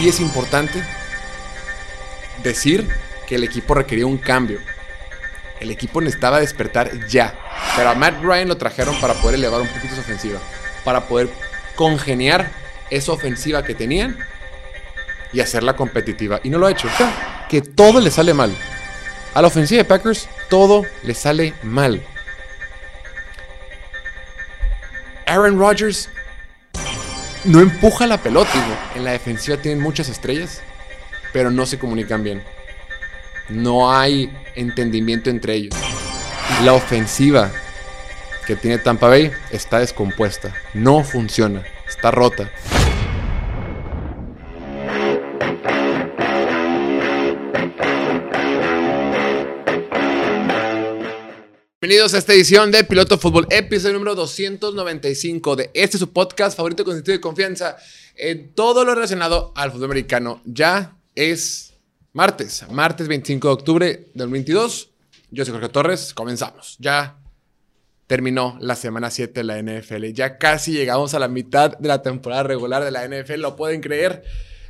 sí es importante decir que el equipo requería un cambio. El equipo necesitaba despertar ya. Pero a Matt Ryan lo trajeron para poder elevar un poquito su ofensiva. Para poder congeniar esa ofensiva que tenían y hacerla competitiva. Y no lo ha hecho. Que todo le sale mal. A la ofensiva de Packers, todo le sale mal. Aaron Rodgers no empuja la pelota. en la defensiva tienen muchas estrellas, pero no se comunican bien. No hay entendimiento entre ellos. La ofensiva que tiene Tampa Bay está descompuesta. No funciona. Está rota. Bienvenidos a esta edición de Piloto Fútbol, episodio número 295 de este su podcast favorito con sentido de confianza en todo lo relacionado al fútbol americano. Ya es martes, martes 25 de octubre del 2022. Yo soy Jorge Torres, comenzamos. Ya terminó la semana 7 de la NFL. Ya casi llegamos a la mitad de la temporada regular de la NFL, ¿lo pueden creer?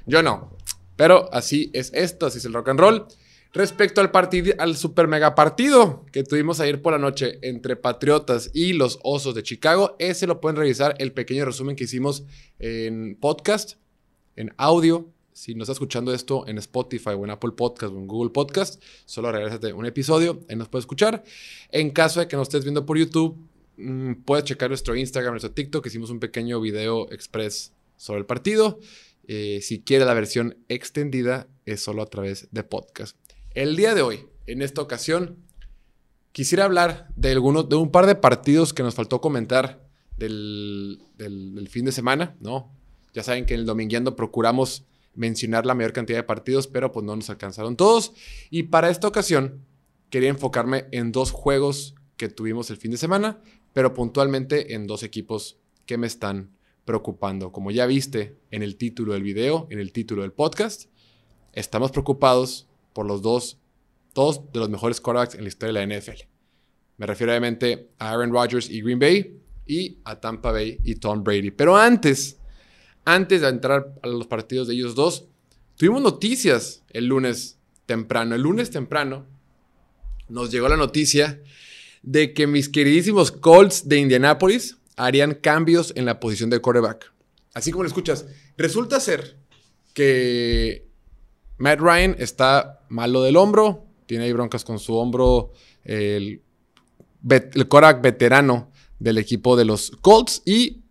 Yo no. Pero así es esto, así es el rock and roll. Respecto al super mega partido que tuvimos ayer por la noche entre Patriotas y los Osos de Chicago, ese lo pueden revisar el pequeño resumen que hicimos en podcast, en audio. Si no está escuchando esto en Spotify o en Apple Podcast o en Google Podcast, solo regresate un episodio, y nos puede escuchar. En caso de que no estés viendo por YouTube, mm, puedes checar nuestro Instagram, nuestro TikTok, hicimos un pequeño video express sobre el partido. Eh, si quiere la versión extendida, es solo a través de podcast. El día de hoy, en esta ocasión, quisiera hablar de, algunos, de un par de partidos que nos faltó comentar del, fin de semana, ¿no? Ya saben que en el Domingueando procuramos mencionar la mayor cantidad de partidos, pero pues no nos alcanzaron todos. Y para esta ocasión, quería enfocarme en dos juegos que tuvimos el fin de semana, pero puntualmente en dos equipos que me están preocupando. Como ya viste en el título del video, en el título del podcast, estamos preocupados por los dos, dos de los mejores quarterbacks en la historia de la NFL. Me refiero obviamente a Aaron Rodgers y Green Bay y a Tampa Bay y Tom Brady. Pero antes, antes de entrar a los partidos de ellos dos, tuvimos noticias el lunes temprano. El lunes temprano nos llegó la noticia de que mis queridísimos Colts de Indianapolis harían cambios en la posición de quarterback. Así como lo escuchas, resulta ser que Matt Ryan está malo del hombro, tiene ahí broncas con su hombro, el, el Korak veterano del equipo de los Colts y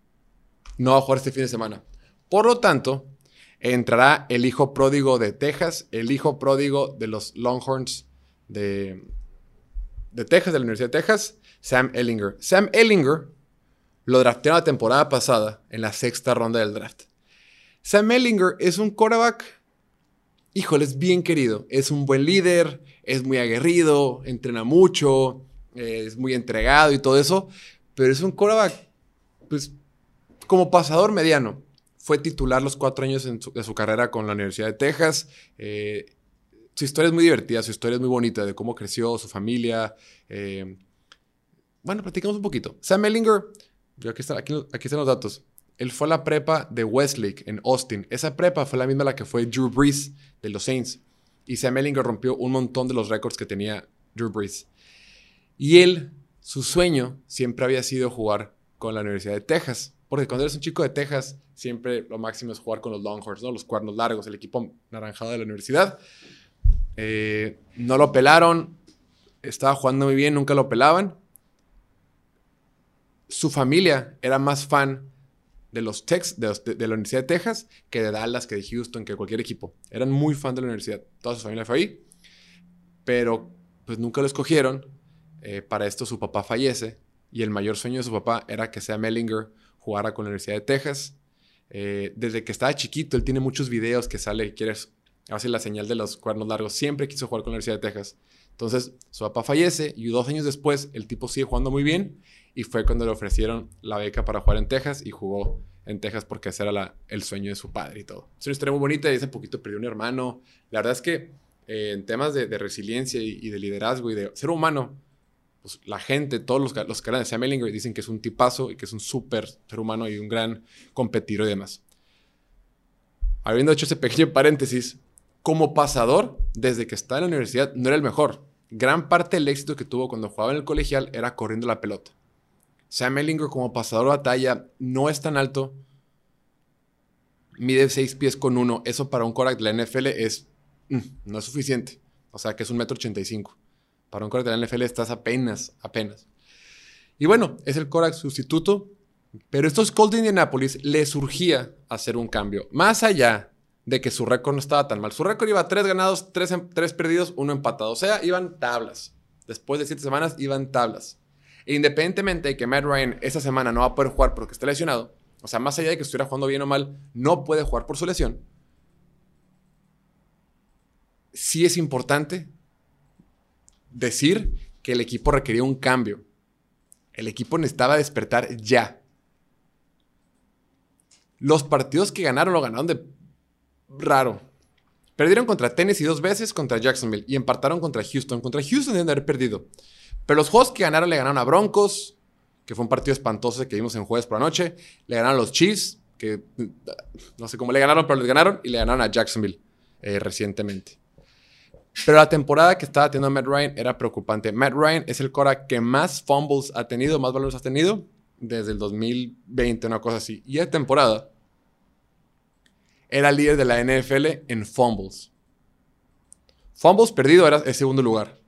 no va a jugar este fin de semana. Por lo tanto, entrará el hijo pródigo de Texas, el hijo pródigo de los Longhorns de, de Texas, de la Universidad de Texas, Sam Ellinger. Sam Ellinger lo draftearon la temporada pasada en la sexta ronda del draft. Sam Ellinger es un quarterback híjole, es bien querido. Es un buen líder, es muy aguerrido, entrena mucho, eh, es muy entregado y todo eso. Pero es un quarterback, pues, como pasador mediano. Fue titular los cuatro años de su carrera con la Universidad de Texas. Eh, su historia es muy divertida, su historia es muy bonita de cómo creció, su familia. Eh, bueno, platicamos un poquito. Sam Ellinger, aquí, aquí, aquí están los datos. Él fue a la prepa de Westlake en Austin. Esa prepa fue la misma la que fue Drew Brees de los Saints. Y Sam Ellinger rompió un montón de los récords que tenía Drew Brees. Y él, su sueño siempre había sido jugar con la Universidad de Texas. Porque cuando eres un chico de Texas, siempre lo máximo es jugar con los Longhorns, ¿no? los cuernos largos, el equipo naranjado de la universidad. Eh, no lo pelaron, estaba jugando muy bien, nunca lo pelaban. Su familia era más fan de los Tex, de, de, la Universidad de Texas que de Dallas, que de Houston, que de cualquier equipo. Eran muy fan de la universidad. Toda su familia fue ahí. Pero pues nunca lo escogieron. Eh, para esto su papá fallece y el mayor sueño de su papá era que sea Mellinger jugara con la Universidad de Texas. Eh, desde que estaba chiquito, él tiene muchos videos que sale, quiere hacer la señal de los cuernos largos. Siempre quiso jugar con la Universidad de Texas. Entonces, su papá fallece y dos años después el tipo sigue jugando muy bien y fue cuando le ofrecieron la beca para jugar en Texas y jugó en Texas porque ese era el sueño de su padre y todo. Es una historia muy bonita y hace poquito perdió un hermano. La verdad es que eh, en temas de, resiliencia y, de liderazgo y de ser humano, pues la gente, todos los, los que eran de Sam Ellinger dicen que es un tipazo y que es un súper ser humano y un gran competidor y demás. habiendo hecho ese pequeño paréntesis, como pasador, desde que está en la universidad, no era el mejor. Gran parte del éxito que tuvo cuando jugaba en el colegial era corriendo la pelota. Sam Ellinger como pasador de batalla no es tan alto. Mide 6 pies con 1. Eso para un Korak de la NFL es... Mm, no es suficiente. O sea que es un metro 85. Para un Korak de la NFL estás apenas, apenas. Y bueno, es el Korak sustituto. Pero estos Colts de Indianapolis le surgía hacer un cambio. Más allá de que su récord no estaba tan mal. Su récord iba tres ganados, tres, em, tres perdidos, uno empatado. O sea, iban tablas. Después de siete semanas iban tablas. Independientemente de que Matt Ryan esta semana no va a poder jugar porque está lesionado, o sea, más allá de que estuviera jugando bien o mal, no puede jugar por su lesión. Sí es importante decir que el equipo requería un cambio. El equipo necesitaba despertar ya. Los partidos que ganaron lo ganaron de raro. Perdieron contra Tennessee dos veces, contra Jacksonville y empataron contra Houston. Contra Houston deben haber perdido. Pero los juegos que ganaron le ganaron a Broncos, que fue un partido espantoso que vimos en jueves por la noche. Le ganaron a los Chiefs, que no sé cómo le ganaron, pero les ganaron. Y le ganaron a Jacksonville eh, recientemente. Pero la temporada que estaba teniendo Matt Ryan era preocupante. Matt Ryan es el Cora que más fumbles ha tenido, más valores ha tenido desde el 2020, una cosa así. Y esa temporada era líder de la NFL en fumbles. Fumbles perdido era el segundo lugar.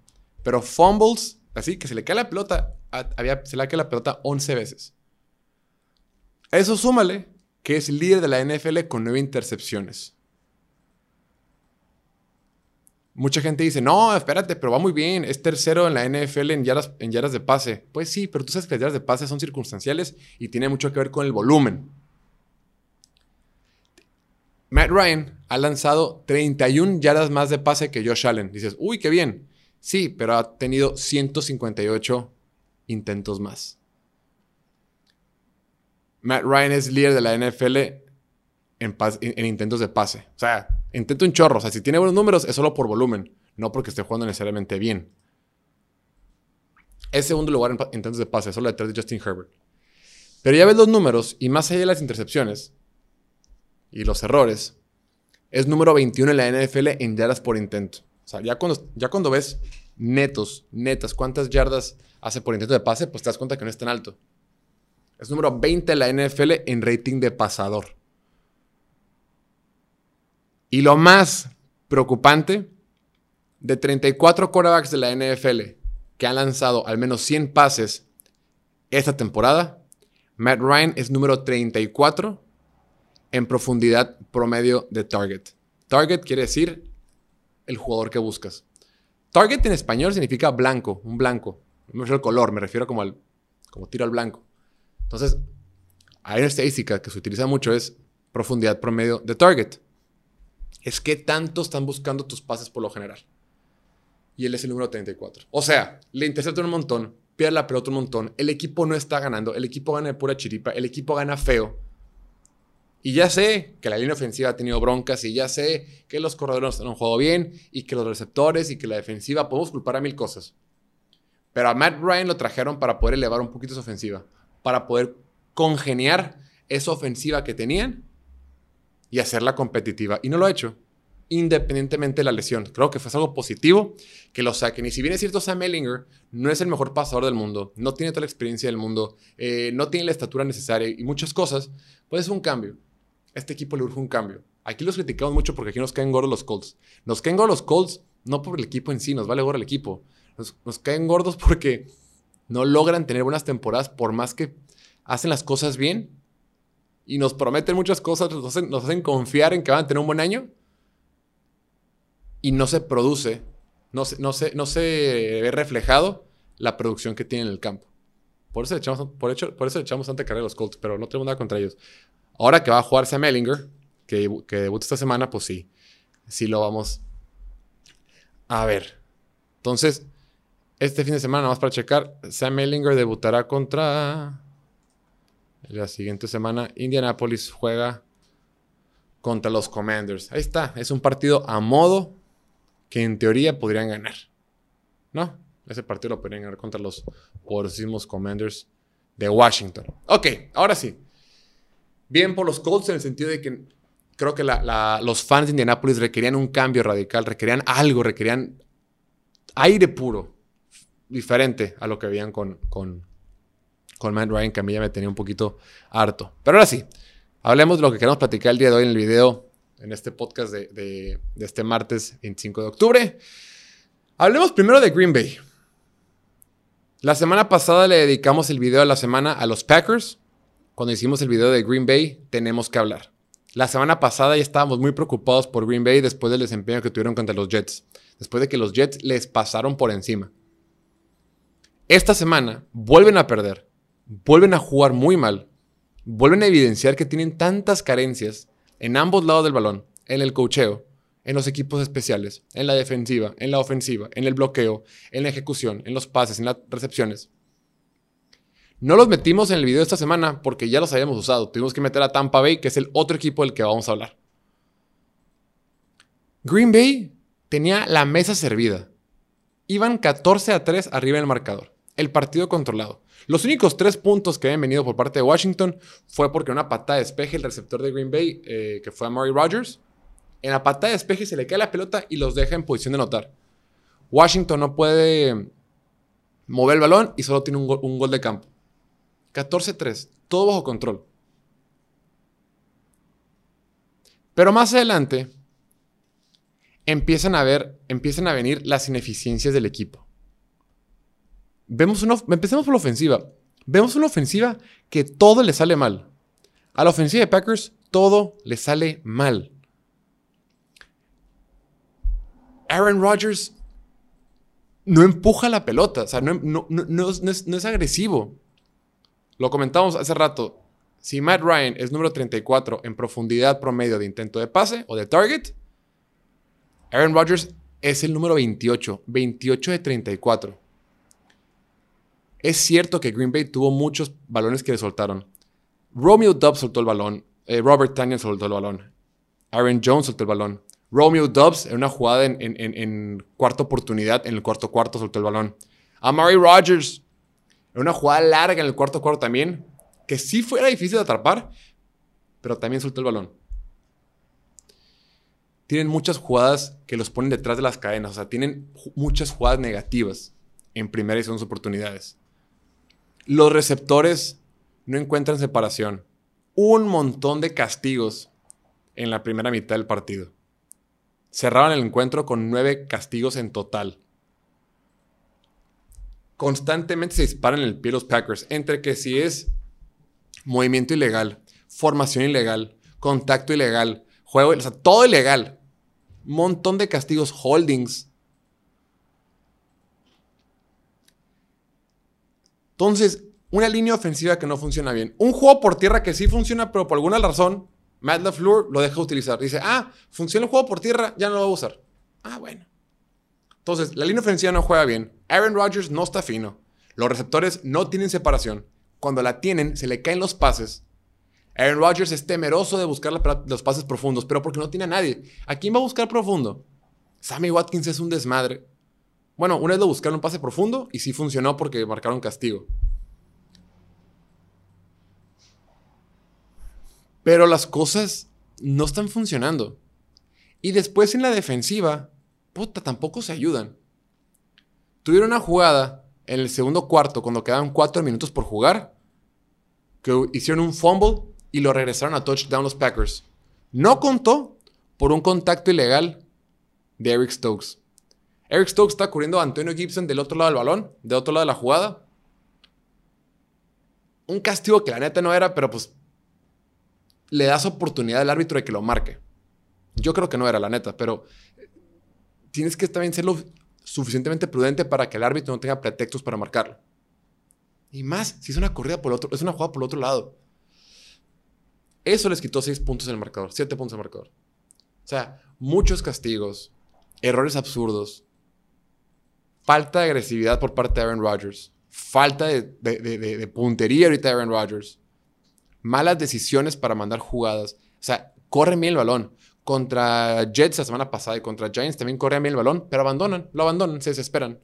Pero fumbles, así que se le cae la pelota, había, se le cae la pelota 11 veces. eso súmale que es líder de la NFL con 9 intercepciones. Mucha gente dice, no, espérate, pero va muy bien, es tercero en la NFL en yardas, en yardas de pase. Pues sí, pero tú sabes que las yardas de pase son circunstanciales y tiene mucho que ver con el volumen. Matt Ryan ha lanzado 31 yardas más de pase que Josh Allen. Dices, uy, qué bien. Sí, pero ha tenido 158 intentos más. Matt Ryan es líder de la NFL en, intentos de pase. O sea, intento un chorro. O sea, si tiene buenos números es solo por volumen, no porque esté jugando necesariamente bien. Es segundo lugar en intentos de pase, solo detrás de Justin Herbert. Pero ya ves los números y más allá de las intercepciones, y los errores, es número 21 en la NFL en yardas por intento. O sea, ya cuando, ya cuando ves netos, netas, cuántas yardas hace por intento de pase, pues te das cuenta que no es tan alto. Es número 20 en la NFL en rating de pasador. Y lo más preocupante, de 34 quarterbacks de la NFL que han lanzado al menos 100 pases esta temporada, Matt Ryan es número 34 en profundidad promedio de target. Target quiere decir el jugador que buscas. Target en español significa blanco, un blanco. No me refiero al color, me refiero como al como tiro al blanco. Entonces, hay una estadística que se utiliza mucho es profundidad promedio de target. Es que tanto están buscando tus pases por lo general. Y él es el número 34. O sea, le intercepta un montón, pierde la pelota un montón, el equipo no está ganando, el equipo gana de pura chiripa, el equipo gana feo y ya sé que la línea ofensiva ha tenido broncas y ya sé que los corredores no han jugado bien y que los receptores y que la defensiva podemos culpar a mil cosas. Pero a Matt Ryan lo trajeron para poder elevar un poquito su ofensiva, para poder congeniar esa ofensiva que tenían y hacerla competitiva. Y no lo ha hecho, independientemente de la lesión. Creo que fue algo positivo que lo saquen. Y si bien es cierto, Sam Ellinger no es el mejor pasador del mundo, no tiene toda la experiencia del mundo, eh, no tiene la estatura necesaria y muchas cosas, pues es un cambio este equipo le urge un cambio. Aquí los criticamos mucho porque aquí nos caen gordos los Colts. Nos caen gordos los Colts no por el equipo en sí, nos vale gordo el equipo. Nos, caen gordos porque no logran tener buenas temporadas por más que hacen las cosas bien y nos prometen muchas cosas, nos hacen, confiar en que van a tener un buen año y no se produce, no se, ve reflejado la producción que tienen en el campo. Por eso le echamos, por por eso echamos tanta carrera a los Colts, pero no tenemos nada contra ellos. Ahora que va a jugar Sam Ellinger, que, que debuta esta semana, pues sí, sí lo vamos a ver. Entonces, este fin de semana, nada más para checar, Sam Ellinger debutará contra... La siguiente semana, Indianapolis juega contra los Commanders. Ahí está, es un partido a modo que en teoría podrían ganar. ¿No? Ese partido lo podrían ganar contra los poderosísimos Commanders de Washington. Ok, ahora sí bien por los Colts en el sentido de que creo que los fans de Indianapolis requerían un cambio radical, requerían algo, requerían aire puro, diferente a lo que veían con, con, con Matt Ryan, que a mí ya me tenía un poquito harto. Pero ahora sí, hablemos de lo que queremos platicar el día de hoy en el video, en este podcast de, de este martes 25 de octubre. Hablemos primero de Green Bay. La semana pasada le dedicamos el video de la semana a los Packers. Cuando hicimos el video de Green Bay, tenemos que hablar. La semana pasada ya estábamos muy preocupados por Green Bay después del desempeño que tuvieron contra los Jets. Después de que los Jets les pasaron por encima. Esta semana vuelven a perder. Vuelven a jugar muy mal. Vuelven a evidenciar que tienen tantas carencias en ambos lados del balón, en el cocheo, en los equipos especiales, en la defensiva, en la ofensiva, en el bloqueo, en la ejecución, en los pases, en las recepciones. No los metimos en el video de esta semana porque ya los habíamos usado. Tuvimos que meter a Tampa Bay, que es el otro equipo del que vamos a hablar. Green Bay tenía la mesa servida. Iban 14 a 3 arriba en el marcador. El partido controlado. Los únicos tres puntos que habían venido por parte de Washington fue porque una patada de despeje el receptor de Green Bay, eh, que fue a Murray Rogers, en la patada de despeje se le cae la pelota y los deja en posición de notar. Washington no puede mover el balón y solo tiene un gol, de campo. 14-3, todo bajo control. Pero más adelante empiezan a ver, empiezan a venir las ineficiencias del equipo. Vemos una, empecemos por la ofensiva. Vemos una ofensiva que todo le sale mal. A la ofensiva de Packers todo le sale mal. Aaron Rodgers no empuja la pelota, o sea, no, es, agresivo. Lo comentamos hace rato. Si Matt Ryan es número 34 en profundidad promedio de intento de pase o de target, Aaron Rodgers es el número 28, 28 de 34. Es cierto que Green Bay tuvo muchos balones que le soltaron. Romeo Dobbs soltó el balón, eh, Robert Tanyan soltó el balón, Aaron Jones soltó el balón. Romeo Dobbs en una jugada en, cuarta oportunidad, en el cuarto cuarto soltó el balón. Amari Rogers en una jugada larga en el cuarto cuarto también, que sí fuera difícil de atrapar, pero también soltó el balón. Tienen muchas jugadas que los ponen detrás de las cadenas, o sea, tienen muchas jugadas negativas en primera y segunda oportunidades. Los receptores no encuentran separación. Un montón de castigos en la primera mitad del partido cerraron el encuentro con nueve castigos en total. Constantemente se disparan en el pie los Packers, entre que si es movimiento ilegal, formación ilegal, contacto ilegal, juego, o sea, todo ilegal. Montón de castigos, holdings. Entonces, una línea ofensiva que no funciona bien. Un juego por tierra que sí funciona, pero por alguna razón Matt LaFleur lo deja utilizar. Dice, ah, funciona el juego por tierra, ya no lo va a usar. Ah, bueno. Entonces, la línea ofensiva no juega bien. Aaron Rodgers no está fino. Los receptores no tienen separación. Cuando la tienen, se le caen los pases. Aaron Rodgers es temeroso de buscar los pases profundos, pero porque no tiene a nadie. ¿A quién va a buscar profundo? Sammy Watkins es un desmadre. Bueno, una vez lo buscaron un pase profundo y sí funcionó porque marcaron castigo. Pero las cosas no están funcionando. Y después en la defensiva, puta, tampoco se ayudan. Tuvieron una jugada en el segundo cuarto, cuando quedaban cuatro minutos por jugar, que hicieron un fumble y lo regresaron a touchdown los Packers. No contó por un contacto ilegal de Eric Stokes. Eric Stokes está cubriendo a Antonio Gibson del otro lado del balón, del otro lado de la jugada. Un castigo que la neta no era, pero pues le das oportunidad al árbitro de que lo marque. Yo creo que no era la neta, pero tienes que también ser lo suficientemente prudente para que el árbitro no tenga pretextos para marcarlo. Y más, si es una corrida por otro, es una jugada por el otro lado. Eso les quitó seis puntos en el marcador, siete puntos en el marcador. O sea, muchos castigos, errores absurdos, falta de agresividad por parte de Aaron Rodgers, falta de, de puntería ahorita de Aaron Rodgers malas decisiones para mandar jugadas. O sea, corren bien el balón. Contra Jets la semana pasada y contra Giants también corren bien el balón, pero abandonan, lo abandonan, se desesperan.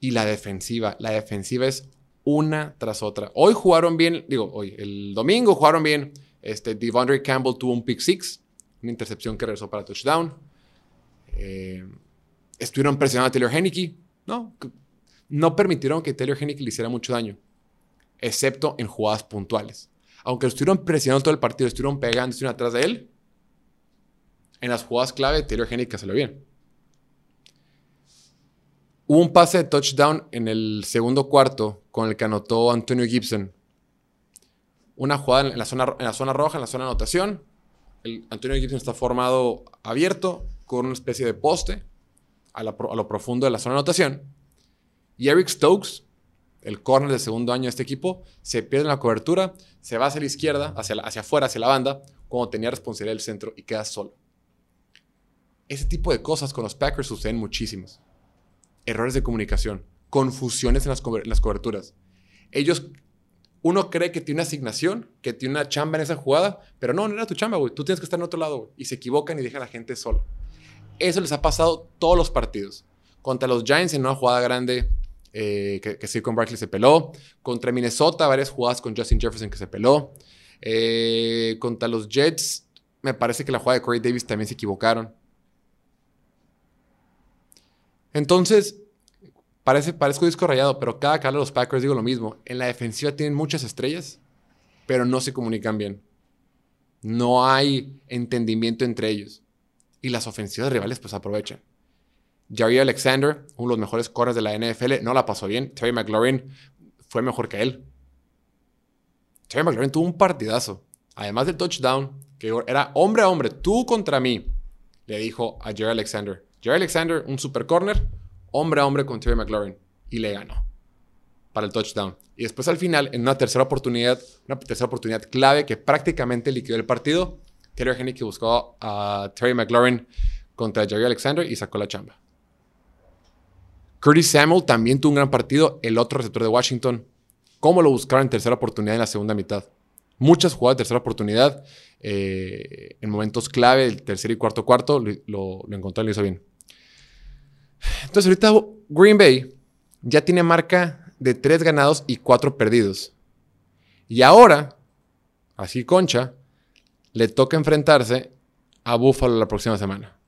Y la defensiva, la defensiva es una tras otra. Hoy jugaron bien, digo, hoy, el domingo jugaron bien Este, Devondre Campbell tuvo un pick six, una intercepción que regresó para touchdown. Eh, estuvieron presionando a Taylor Henneke. No, no permitieron que Taylor Henneke le hiciera mucho daño, excepto en jugadas puntuales. Aunque lo estuvieron presionando todo el partido, estuvieron pegando, estuvieron atrás de él, en las jugadas clave, Taylor Henneke salió bien. Hubo un pase de touchdown en el segundo cuarto con el que anotó Antonio Gibson. Una jugada en la zona, en la zona roja, en la zona de anotación. Antonio Gibson está formado abierto con una especie de poste a, lo profundo de la zona de anotación. Y Eric Stokes, el corner del segundo año de este equipo, se pierde la cobertura, se va hacia la izquierda, hacia, hacia afuera, hacia la banda, como tenía responsabilidad del centro y queda solo. Ese tipo de cosas con los Packers suceden muchísimas errores de comunicación, confusiones en las, coberturas. Ellos, uno cree que tiene una asignación, que tiene una chamba en esa jugada, pero no, no era tu chamba, güey. Tú tienes que estar en otro lado, güey. Y se equivocan y dejan a la gente sola. Eso les ha pasado todos los partidos. Contra los Giants en una jugada grande, eh, que, que con Barkley se peló. Contra Minnesota, varias jugadas con Justin Jefferson que se peló. Eh, contra los Jets, me parece que la jugada de Corey Davis también se equivocaron. Entonces, parece, parezco disco rayado, pero cada cara de los Packers digo lo mismo. En la defensiva tienen muchas estrellas, pero no se comunican bien. No hay entendimiento entre ellos. Y las ofensivas rivales pues aprovechan. Jerry Alexander, uno de los mejores corners de la NFL, no la pasó bien. Terry McLaurin fue mejor que él. Terry McLaurin tuvo un partidazo. Además del touchdown, que era hombre a hombre, tú contra mí, le dijo a Jerry Alexander. Jerry Alexander, un super corner, hombre a hombre con Terry McLaurin. Y le ganó para el touchdown. Y después al final, en una tercera oportunidad, una tercera oportunidad clave que prácticamente liquidó el partido, Taylor que buscó a Terry McLaurin contra Jerry Alexander y sacó la chamba. Curtis Samuel también tuvo un gran partido, el otro receptor de Washington. ¿Cómo lo buscaron en tercera oportunidad en la segunda mitad? Muchas jugadas de tercera oportunidad, eh, en momentos clave, el tercer y cuarto cuarto, lo, lo, lo encontró y lo hizo bien. Entonces ahorita Green Bay ya tiene marca de 3 ganados y 4 perdidos. Y ahora, así concha, le toca enfrentarse a Buffalo la próxima semana.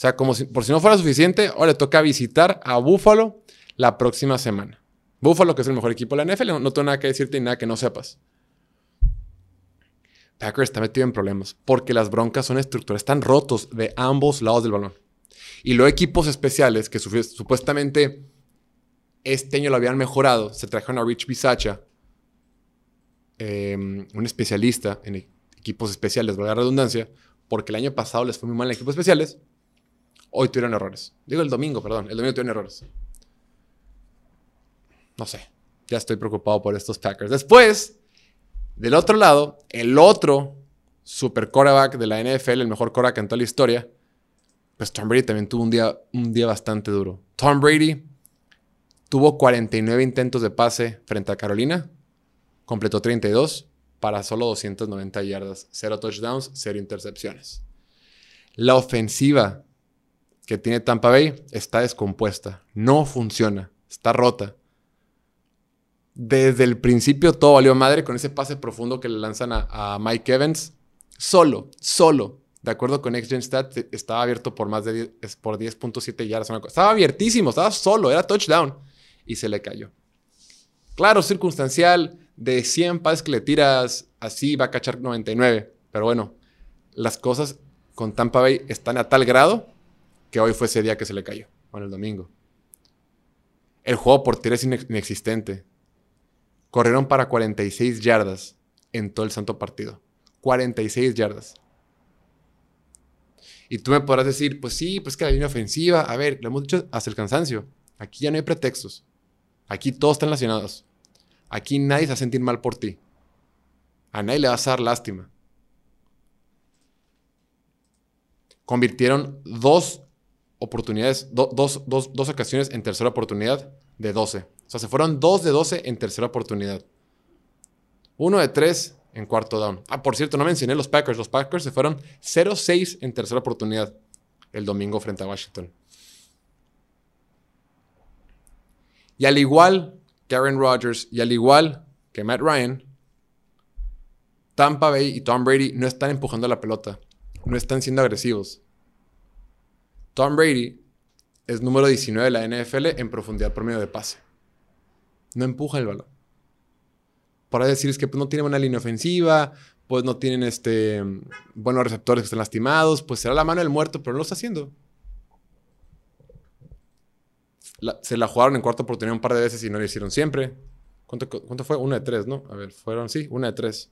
O sea, como por si no fuera suficiente, ahora le toca visitar a Buffalo la próxima semana. Buffalo, que es el mejor equipo de la NFL, no, tengo nada que decirte ni nada que no sepas. Packers está metido en problemas porque las broncas son estructuras, están rotos de ambos lados del balón. Y los equipos especiales que supuestamente este año lo habían mejorado, se trajeron a Rich Bisacha, em, un especialista en equipos especiales, valga la redundancia, porque el año pasado les fue muy mal en equipos especiales. Hoy tuvieron errores. Digo el domingo, perdón. El domingo tuvieron errores. No sé. Ya estoy preocupado por estos Packers. Después, del otro lado, el otro super quarterback de la NFL, el mejor quarterback en toda la historia, pues Tom Brady también tuvo un día, un día bastante duro. Tom Brady tuvo 49 intentos de pase frente a Carolina, completó 32 para solo 290 yardas, 0 touchdowns, 0 intercepciones. La ofensiva que tiene Tampa Bay está descompuesta, no funciona, está rota. Desde el principio todo valió madre con ese pase profundo que le lanzan a, Mike Evans. Solo, solo de acuerdo con XGen Stat, estaba abierto por más de 10, por 10.7 yardas. Estaba abiertísimo, estaba solo, era touchdown. Y se le cayó. Claro, circunstancial, de 100 pases que le tiras, así va a cachar 99. Pero bueno, las cosas con Tampa Bay están a tal grado que hoy fue ese día que se le cayó. Bueno, el domingo. El juego por tiro es inexistente. Corrieron para 46 yardas en todo el santo partido. 46 yardas. Y tú me podrás decir, pues sí, pues que la línea ofensiva, a ver, lo hemos dicho hasta el cansancio. Aquí ya no hay pretextos. Aquí todos están relacionados. Aquí nadie se va a sentir mal por ti. A nadie le vas a dar lástima. Convirtieron dos oportunidades, dos, dos, ocasiones en tercera oportunidad de 12. O sea, se fueron dos de 12 en tercera oportunidad. Uno de tres en cuarto down. Ah, por cierto, no mencioné los Packers. Los Packers se fueron 0-6 en tercera oportunidad el domingo frente a Washington. Y al igual que Aaron Rodgers y al igual que Matt Ryan, Tampa Bay y Tom Brady no están empujando la pelota, no están siendo agresivos. Tom Brady es número 19 de la NFL en profundidad por medio de pase. No empuja el balón. Para decir es que pues, no tiene buena línea ofensiva, pues no tienen este, buenos receptores que están lastimados, pues será la mano del muerto, pero no lo está haciendo. se la jugaron en cuarta oportunidad un par de veces y no lo hicieron siempre. ¿Cuánto, ¿Cuánto, fue? Una de tres, ¿no? A ver, fueron, sí, una de tres.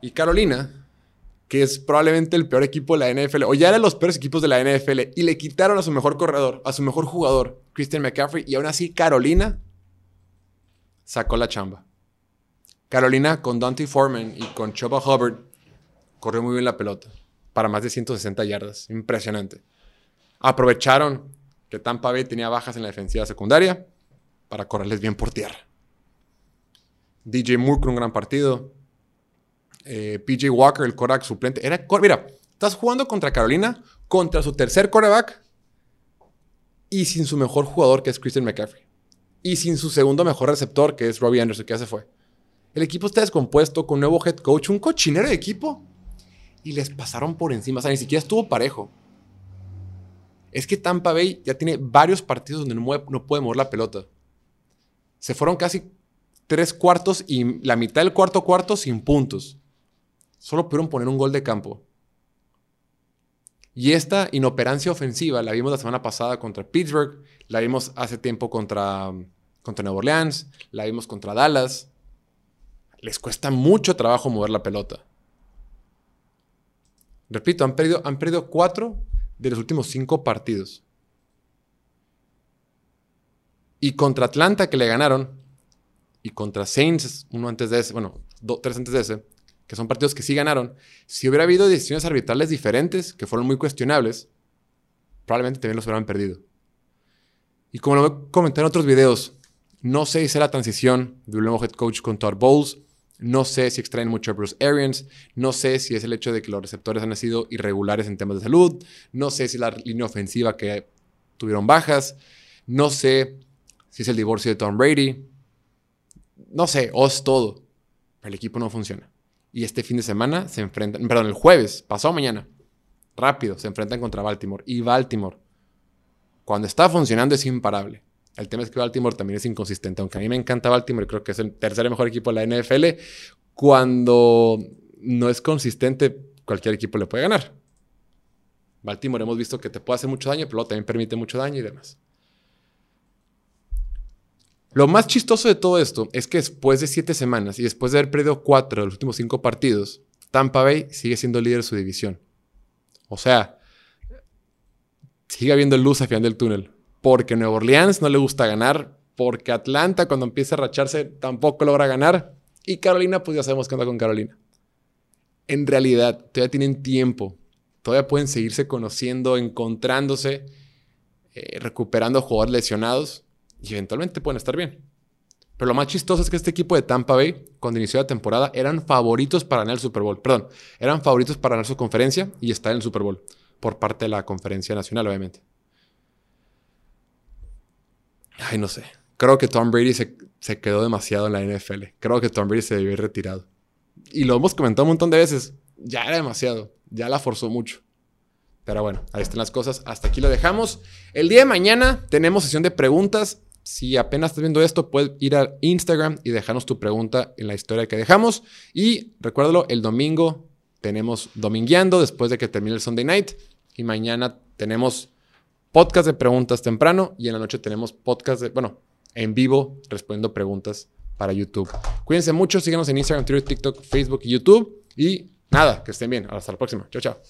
Y Carolina, que es probablemente el peor equipo de la NFL, o ya eran los peores equipos de la NFL, y le quitaron a su mejor corredor, a su mejor jugador, Christian McCaffrey, y aún así Carolina sacó la chamba. Carolina con Dante Foreman y con Choba Hubbard corrió muy bien la pelota para más de 160 yardas. Impresionante. Aprovecharon que Tampa Bay tenía bajas en la defensiva secundaria para correrles bien por tierra. DJ Moore con un gran partido. Eh, PJ Walker, el coreback suplente. Era, mira, estás jugando contra Carolina, contra su tercer coreback y sin su mejor jugador, que es Christian McCaffrey. Y sin su segundo mejor receptor, que es Robbie Anderson, que ya se fue. El equipo está descompuesto con nuevo head coach, un cochinero de equipo. Y les pasaron por encima. O sea, ni siquiera estuvo parejo. Es que Tampa Bay ya tiene varios partidos donde no, no puede mover la pelota. Se fueron casi tres cuartos y la mitad del cuarto cuarto sin puntos. Solo pudieron poner un gol de campo. Y esta inoperancia ofensiva la vimos la semana pasada contra Pittsburgh, la vimos hace tiempo contra, contra Orleans, la vimos contra Dallas. Les cuesta mucho trabajo mover la pelota. Repito, han perdido, han perdido cuatro de los últimos cinco partidos. Y contra Atlanta, que le ganaron, y contra Saints, uno antes de ese, bueno, tres antes de ese, que son partidos que sí ganaron, si hubiera habido decisiones arbitrales diferentes, que fueron muy cuestionables, probablemente también los hubieran perdido. Y como lo comenté en otros videos, no sé si es la transición de un nuevo head coach con Todd Bowles, no sé si extraen mucho a Bruce Arians, no sé si es el hecho de que los receptores han sido irregulares en temas de salud, no sé si la línea ofensiva que tuvieron bajas, no sé si es el divorcio de Tom Brady, no sé, o es todo, pero el equipo no funciona. Y este fin de semana se enfrentan, perdón, el jueves, pasado mañana, rápido, se enfrentan contra Baltimore. Y Baltimore, cuando está funcionando, es imparable. El tema es que Baltimore también es inconsistente. Aunque a mí me encanta Baltimore, creo que es el tercer mejor equipo de la NFL. Cuando no es consistente, cualquier equipo le puede ganar. Baltimore hemos visto que te puede hacer mucho daño, pero luego también permite mucho daño y demás. Lo más chistoso de todo esto es que después de siete semanas y después de haber perdido cuatro de los últimos cinco partidos, Tampa Bay sigue siendo líder de su división. O sea, sigue habiendo luz al final del túnel. Porque Nueva Orleans no le gusta ganar, porque Atlanta cuando empieza a racharse tampoco logra ganar. Y Carolina, pues ya sabemos qué onda con Carolina. En realidad, todavía tienen tiempo. Todavía pueden seguirse conociendo, encontrándose, eh, recuperando jugadores lesionados y eventualmente pueden estar bien. Pero lo más chistoso es que este equipo de Tampa Bay, cuando inició la temporada, eran favoritos para ganar el Super Bowl. Perdón, eran favoritos para ganar su conferencia y estar en el Super Bowl. Por parte de la conferencia nacional, obviamente. Ay, no sé. Creo que Tom Brady se, se quedó demasiado en la NFL. Creo que Tom Brady se debió ir retirado. Y lo hemos comentado un montón de veces. Ya era demasiado. Ya la forzó mucho. Pero bueno, ahí están las cosas. Hasta aquí lo dejamos. El día de mañana tenemos sesión de preguntas si apenas estás viendo esto, puedes ir a Instagram y dejarnos tu pregunta en la historia que dejamos. Y recuérdalo, el domingo tenemos Domingueando después de que termine el Sunday Night. Y mañana tenemos podcast de preguntas temprano y en la noche tenemos podcast de, bueno, en vivo respondiendo preguntas para YouTube. Cuídense mucho, síganos en Instagram, Twitter, TikTok, Facebook y YouTube. Y nada, que estén bien. Hasta la próxima. Chao, chao.